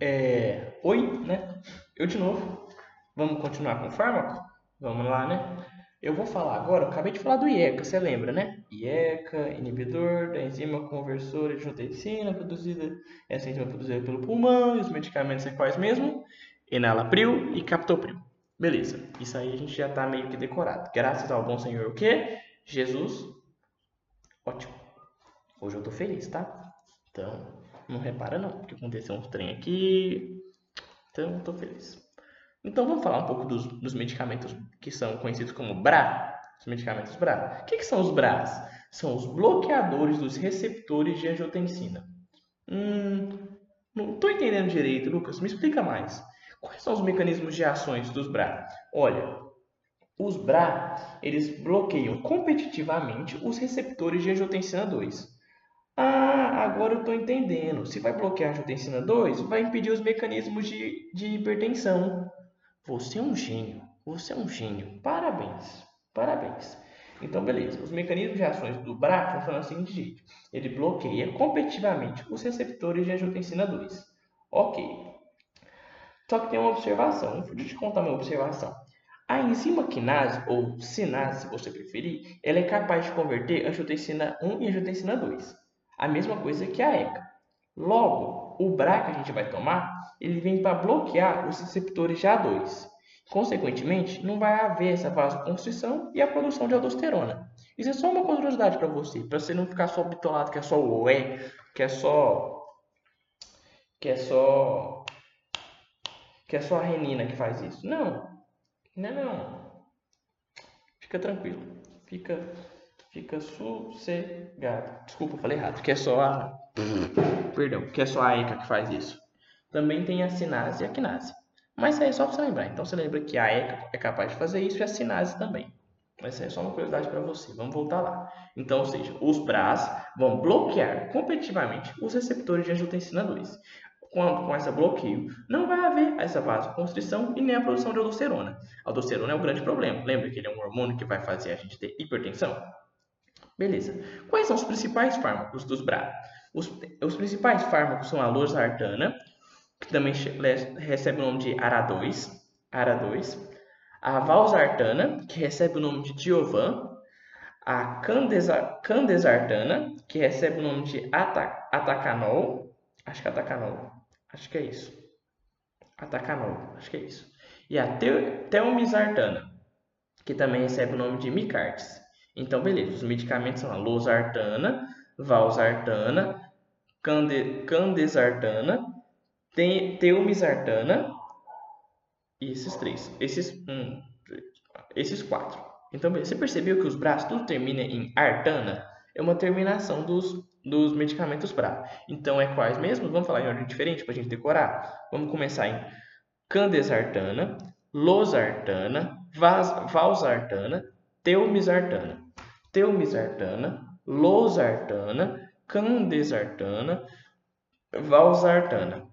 É... Oi, né? Eu de novo. Vamos continuar com o fármaco? Vamos lá, né? Eu vou falar agora, eu acabei de falar do IECA, você lembra, né? IECA, inibidor da enzima conversora de angiotensina, produzida, essa enzima produzida pelo pulmão, e os medicamentos são quais mesmo? Enalapril e captopril. Beleza, isso aí a gente já está meio que decorado. Graças ao bom Senhor, o quê? Jesus. Ótimo. Hoje eu tô feliz, tá? Então, não repara não, porque aconteceu uns trem aqui. Então, tô feliz. Então, vamos falar um pouco dos, dos medicamentos que são conhecidos como BRA. Os medicamentos BRA. O que, que são os BRAs? São os bloqueadores dos receptores de angiotensina. Hum, não estou entendendo direito, Lucas. Me explica mais. Quais são os mecanismos de ações dos BRA? Olha, os BRA, eles bloqueiam competitivamente os receptores de angiotensina 2. Ah, agora eu estou entendendo. Se vai bloquear a angiotensina 2, vai impedir os mecanismos de, de hipertensão. Você é um gênio. Você é um gênio. Parabéns. Parabéns. Então, beleza. Os mecanismos de ações do BRA funcionam assim de jeito. Ele bloqueia competitivamente os receptores de angiotensina 2. Ok. Só que tem uma observação. Deixa eu te contar uma observação. A enzima quinase, ou sinase, se você preferir, ela é capaz de converter angiotensina 1 e angiotensina 2. A mesma coisa que a ECA. Logo, o BRA que a gente vai tomar, ele vem para bloquear os receptores de A2. Consequentemente, não vai haver essa vasoconstrição e a produção de aldosterona. Isso é só uma curiosidade para você, para você não ficar só bitolado que é só o E, que é só que é só que é só a renina que faz isso. Não. Não, não. Fica tranquilo. Fica, fica sossegado. Desculpa, falei errado. Que é só a... Perdão. Que é só a ECA que faz isso. Também tem a sinase e a quinase. Mas isso aí é só para você lembrar. Então você lembra que a ECA é capaz de fazer isso e a sinase também. Mas isso aí é só uma curiosidade para você. Vamos voltar lá. Então, ou seja, os BRAs vão bloquear competitivamente os receptores de angiotensina 2 quando com esse bloqueio, não vai haver essa vasoconstrição e nem a produção de aldosterona. A aldosterona é o grande problema. Lembra que ele é um hormônio que vai fazer a gente ter hipertensão? Beleza. Quais são os principais fármacos dos BRA? Os, os principais fármacos são a losartana, que também recebe o nome de ARA2, ARA2, a valsartana, que recebe o nome de Diovan, a candesartana, que recebe o nome de atacanol, acho que é atacanol, Acho que é isso. Atacanol, acho que é isso. E a telmisartana, que também recebe o nome de micartes. Então, beleza, os medicamentos são a losartana, valsartana, cande, candesartana, te, teumisartana e esses três. Esses, um, esses quatro. Então, você percebeu que os braços tudo termina em artana? É uma terminação dos dos medicamentos BRA. Então, é quais mesmo? Vamos falar em ordem diferente para a gente decorar? Vamos começar em candesartana, losartana, valsartana, teumisartana. Teumisartana, losartana, candesartana, valsartana.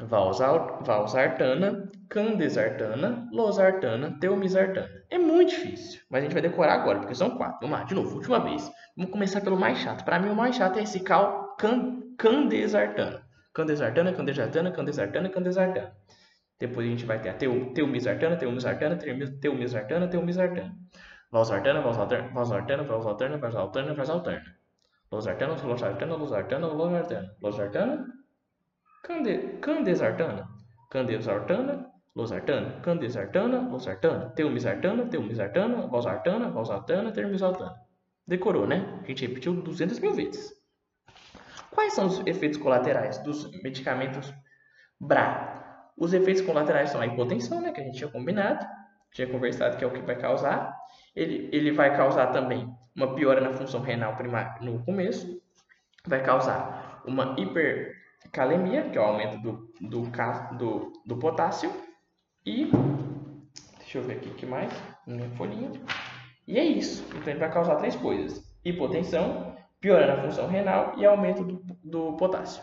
Valsartana, candesartana, losartana, teumisartana. É muito difícil, mas a gente vai decorar agora, porque são quatro. Vamos lá, de novo, última vez. Vamos começar pelo mais chato. Para mim, o mais chato é esse cal can, candesartana. Candesartana, candesartana, candesartana, candesartana. Depois a gente vai ter a teu, Valsartana, valsartana, valsartana, valsartana, valsartana, valsartana. Losartana, losartana, losartana, losartana. Losartana, cande, candesartana. Candesartana, losartana, candesartana, losartana. Teumisartana, teumisartana, valsartana, valsartana, termisartana. Decorou, né? A gente repetiu 200 mil vezes. Quais são os efeitos colaterais dos medicamentos BRA? Os efeitos colaterais são a hipotensão, né? Que a gente tinha combinado, tinha conversado que é o que vai causar. Ele, ele vai causar também uma piora na função renal primária no começo. Vai causar uma hipercalemia, que é o aumento do, do, do, do potássio. E, deixa eu ver aqui o que mais, minha folhinha. E é isso. Então ele vai causar três coisas: hipotensão, piora na função renal e aumento do, do potássio.